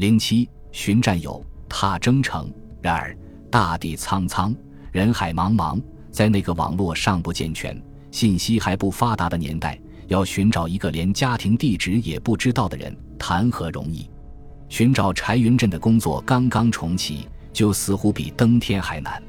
零七寻战友，踏征程。然而大地苍苍，人海茫茫，在那个网络尚不健全、信息还不发达的年代，要寻找一个连家庭地址也不知道的人，谈何容易？寻找柴云振的工作刚刚重启，就似乎比登天还难。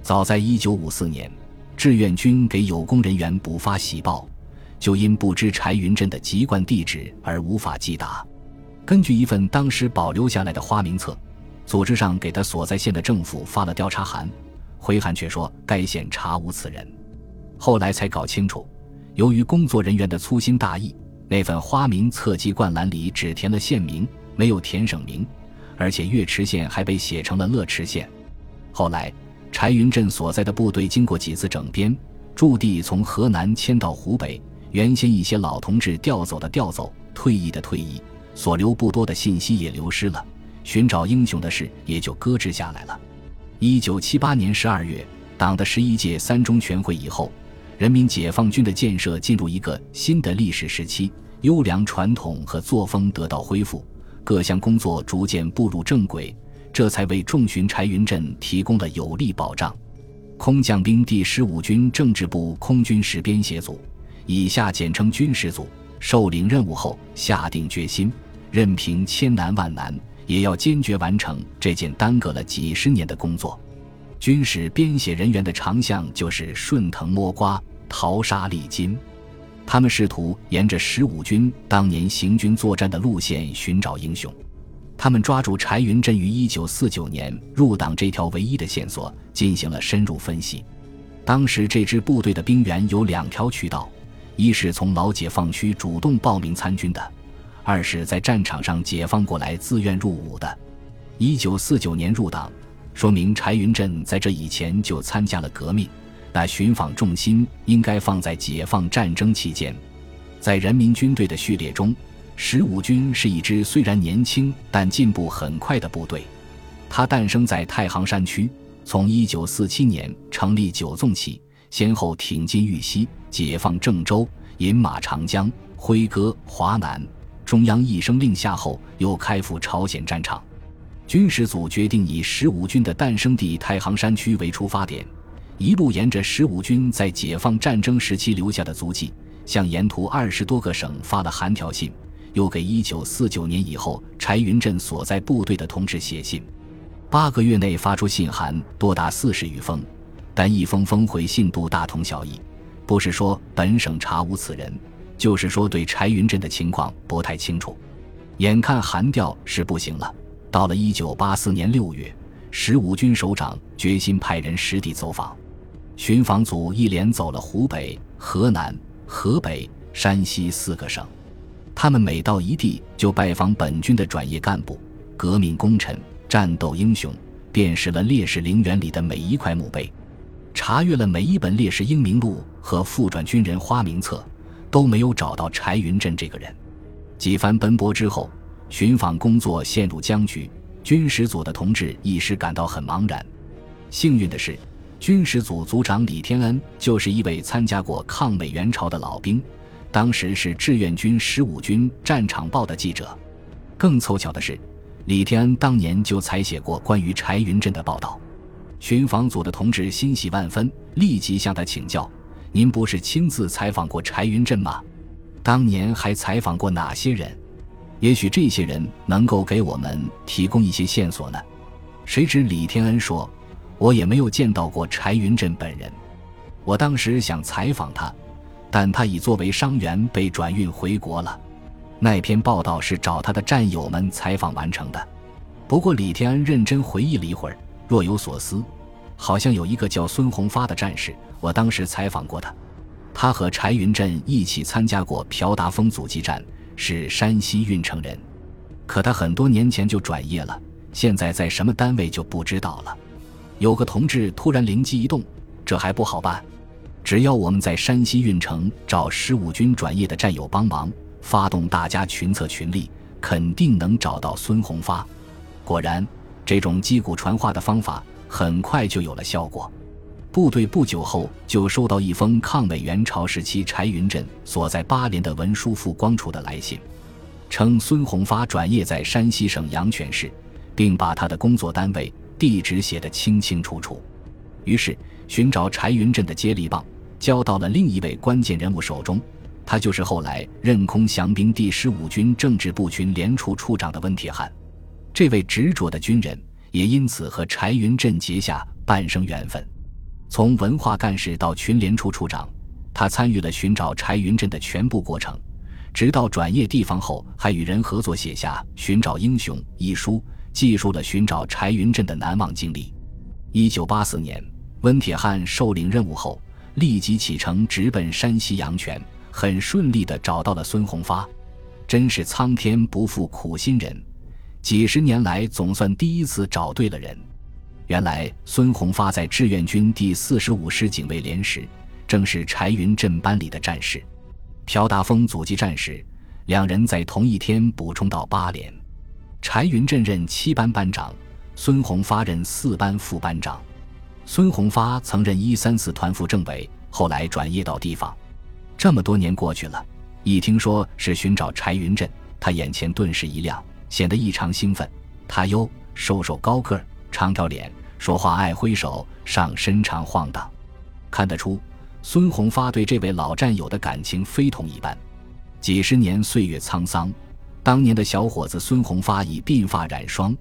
早在一九五四年，志愿军给有功人员补发喜报，就因不知柴云振的籍贯地址而无法寄达。根据一份当时保留下来的花名册，组织上给他所在县的政府发了调查函，回函却说该县查无此人。后来才搞清楚，由于工作人员的粗心大意，那份花名册籍贯栏里只填了县名，没有填省名，而且岳池县还被写成了乐池县。后来，柴云振所在的部队经过几次整编，驻地从河南迁到湖北，原先一些老同志调走的调走，退役的退役。所留不多的信息也流失了，寻找英雄的事也就搁置下来了。一九七八年十二月，党的十一届三中全会以后，人民解放军的建设进入一个新的历史时期，优良传统和作风得到恢复，各项工作逐渐步入正轨，这才为重巡柴云振提供了有力保障。空降兵第十五军政治部空军史编写组（以下简称军事组）受领任务后，下定决心。任凭千难万难，也要坚决完成这件耽搁了几十年的工作。军事编写人员的长项就是顺藤摸瓜、淘沙砾金。他们试图沿着十五军当年行军作战的路线寻找英雄。他们抓住柴云振于一九四九年入党这条唯一的线索，进行了深入分析。当时这支部队的兵员有两条渠道：一是从老解放区主动报名参军的。二是，在战场上解放过来自愿入伍的。一九四九年入党，说明柴云振在这以前就参加了革命。那寻访重心应该放在解放战争期间。在人民军队的序列中，十五军是一支虽然年轻但进步很快的部队。它诞生在太行山区，从一九四七年成立九纵起，先后挺进豫西、解放郑州、饮马长江、挥戈华南。中央一声令下后，又开赴朝鲜战场。军事组决定以十五军的诞生地太行山区为出发点，一路沿着十五军在解放战争时期留下的足迹，向沿途二十多个省发了函条信，又给一九四九年以后柴云振所在部队的同志写信。八个月内发出信函多达四十余封，但一封封回信度大同小异，不是说本省查无此人。就是说，对柴云振的情况不太清楚，眼看韩调是不行了。到了一九八四年六月，十五军首长决心派人实地走访，巡防组一连走了湖北、河南、河北、山西四个省。他们每到一地，就拜访本军的转业干部、革命功臣、战斗英雄，辨识了烈士陵园里的每一块墓碑，查阅了每一本烈士英名录和复转军人花名册。都没有找到柴云振这个人。几番奔波之后，寻访工作陷入僵局，军事组的同志一时感到很茫然。幸运的是，军事组组长李天恩就是一位参加过抗美援朝的老兵，当时是志愿军十五军战场报的记者。更凑巧的是，李天恩当年就采写过关于柴云振的报道。巡防组的同志欣喜万分，立即向他请教。您不是亲自采访过柴云振吗？当年还采访过哪些人？也许这些人能够给我们提供一些线索呢。谁知李天恩说：“我也没有见到过柴云振本人。我当时想采访他，但他已作为伤员被转运回国了。那篇报道是找他的战友们采访完成的。不过李天恩认真回忆了一会儿，若有所思。”好像有一个叫孙宏发的战士，我当时采访过他，他和柴云振一起参加过朴达峰阻击战，是山西运城人，可他很多年前就转业了，现在在什么单位就不知道了。有个同志突然灵机一动，这还不好办，只要我们在山西运城找十五军转业的战友帮忙，发动大家群策群力，肯定能找到孙宏发。果然，这种击鼓传话的方法。很快就有了效果，部队不久后就收到一封抗美援朝时期柴云振所在八连的文书副光处的来信。称孙宏发转业在山西省阳泉市，并把他的工作单位、地址写得清清楚楚。于是，寻找柴云振的接力棒交到了另一位关键人物手中，他就是后来任空降兵第十五军政治部群连处处长的温铁汉。这位执着的军人也因此和柴云振结下半生缘分。从文化干事到群联处处长，他参与了寻找柴云振的全部过程，直到转业地方后，还与人合作写下《寻找英雄》一书，记述了寻找柴云振的难忘经历。一九八四年，温铁汉受领任务后，立即启程直奔山西阳泉，很顺利地找到了孙宏发。真是苍天不负苦心人。几十年来，总算第一次找对了人。原来，孙宏发在志愿军第四十五师警卫连时，正是柴云振班里的战士。朴达峰阻击战时，两人在同一天补充到八连。柴云振任七班班长，孙宏发任四班副班长。孙宏发曾任一三四团副政委，后来转业到地方。这么多年过去了，一听说是寻找柴云振，他眼前顿时一亮。显得异常兴奋。他哟，瘦瘦高个儿，长条脸，说话爱挥手，上身长晃荡。看得出，孙宏发对这位老战友的感情非同一般。几十年岁月沧桑，当年的小伙子孙宏发已鬓发染霜，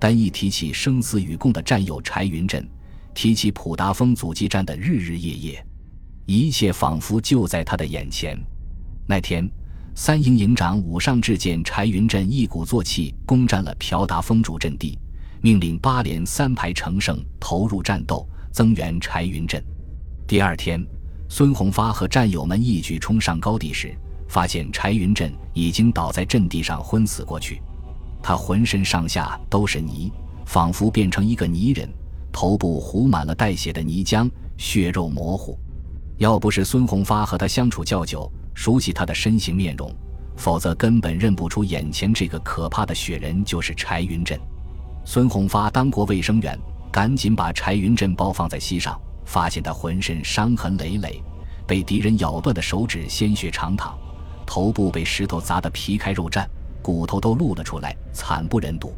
但一提起生死与共的战友柴云振，提起普达峰阻击战的日日夜夜，一切仿佛就在他的眼前。那天。三营营长武尚志见柴云振一鼓作气攻占了朴达峰主阵地，命令八连三排乘胜投入战斗，增援柴云振。第二天，孙宏发和战友们一举冲上高地时，发现柴云振已经倒在阵地上昏死过去。他浑身上下都是泥，仿佛变成一个泥人，头部糊满了带血的泥浆，血肉模糊。要不是孙宏发和他相处较久，熟悉他的身形面容，否则根本认不出眼前这个可怕的雪人就是柴云振。孙宏发当过卫生员，赶紧把柴云振包放在膝上，发现他浑身伤痕累累，被敌人咬断的手指鲜血长淌，头部被石头砸得皮开肉绽，骨头都露了出来，惨不忍睹。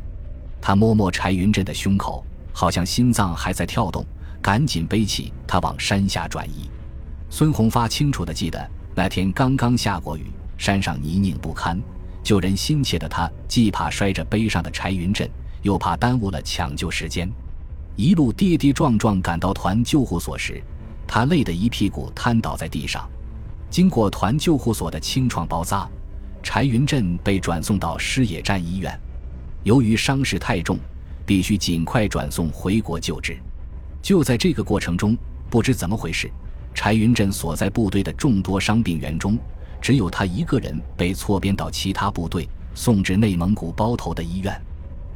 他摸摸柴云振的胸口，好像心脏还在跳动，赶紧背起他往山下转移。孙宏发清楚地记得。那天刚刚下过雨，山上泥泞不堪，救人心切的他既怕摔着背上的柴云振，又怕耽误了抢救时间，一路跌跌撞撞赶到团救护所时，他累得一屁股瘫倒在地上。经过团救护所的清创包扎，柴云振被转送到师野站医院。由于伤势太重，必须尽快转送回国救治。就在这个过程中，不知怎么回事。柴云振所在部队的众多伤病员中，只有他一个人被错编到其他部队，送至内蒙古包头的医院。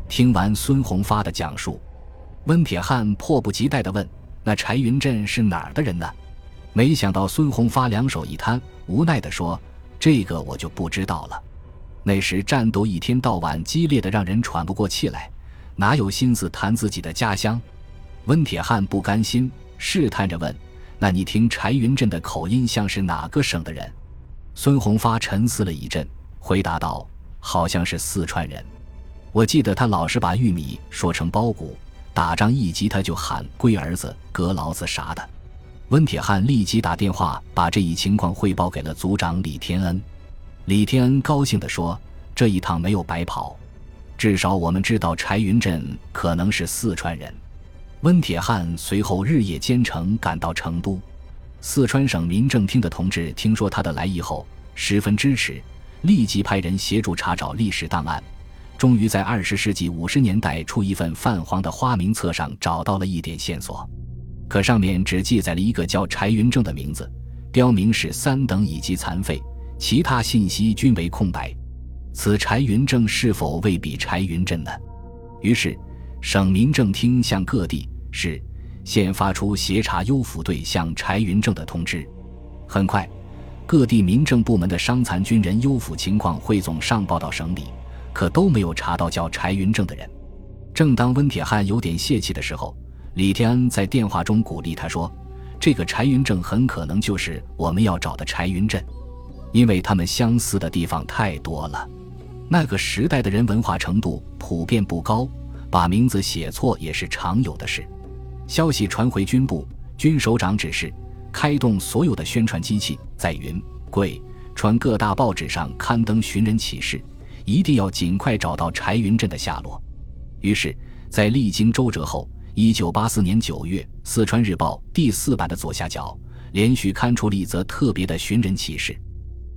听完孙宏发的讲述，温铁汉迫不及待地问：“那柴云振是哪儿的人呢？”没想到孙宏发两手一摊，无奈地说：“这个我就不知道了。那时战斗一天到晚激烈的，让人喘不过气来，哪有心思谈自己的家乡？”温铁汉不甘心，试探着问。那你听柴云振的口音像是哪个省的人？孙红发沉思了一阵，回答道：“好像是四川人。我记得他老是把玉米说成包谷，打仗一急他就喊龟儿子、阁老子啥的。”温铁汉立即打电话把这一情况汇报给了组长李天恩。李天恩高兴地说：“这一趟没有白跑，至少我们知道柴云振可能是四川人。”温铁汉随后日夜兼程赶到成都，四川省民政厅的同志听说他的来意后，十分支持，立即派人协助查找历史档案，终于在二十世纪五十年代出一份泛黄的花名册上找到了一点线索，可上面只记载了一个叫柴云正的名字，标明是三等以及残废，其他信息均为空白。此柴云正是否未比柴云振呢？于是，省民政厅向各地。是，现发出协查优抚队向柴云正的通知。很快，各地民政部门的伤残军人优抚情况汇总上报到省里，可都没有查到叫柴云正的人。正当温铁汉有点泄气的时候，李天恩在电话中鼓励他说：“这个柴云正很可能就是我们要找的柴云振，因为他们相似的地方太多了。”那个时代的人文化程度普遍不高，把名字写错也是常有的事。消息传回军部，军首长指示开动所有的宣传机器，在云贵川各大报纸上刊登寻人启事，一定要尽快找到柴云振的下落。于是，在历经周折后，一九八四年九月，《四川日报》第四版的左下角连续刊出了一则特别的寻人启事：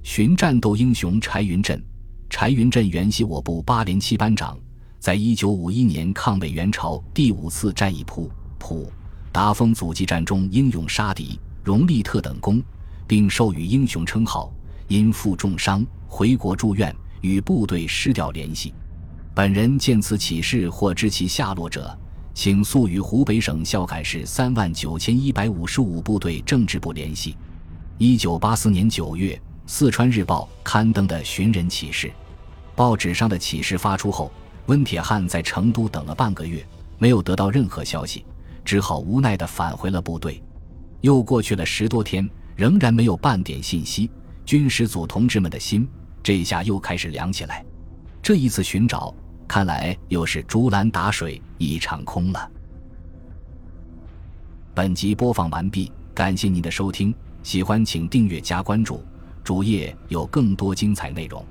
寻战斗英雄柴云振。柴云振原系我部八连七班长，在一九五一年抗美援朝第五次战役普普达峰阻击战中英勇杀敌，荣立特等功，并授予英雄称号。因负重伤回国住院，与部队失掉联系。本人见此启事或知其下落者，请速与湖北省孝感市三万九千一百五十五部队政治部联系。一九八四年九月，《四川日报》刊登的寻人启事。报纸上的启事发出后，温铁汉在成都等了半个月，没有得到任何消息，只好无奈地返回了部队。又过去了十多天，仍然没有半点信息。军师组同志们的心这下又开始凉起来。这一次寻找，看来又是竹篮打水一场空了。本集播放完毕，感谢您的收听，喜欢请订阅加关注，主页有更多精彩内容。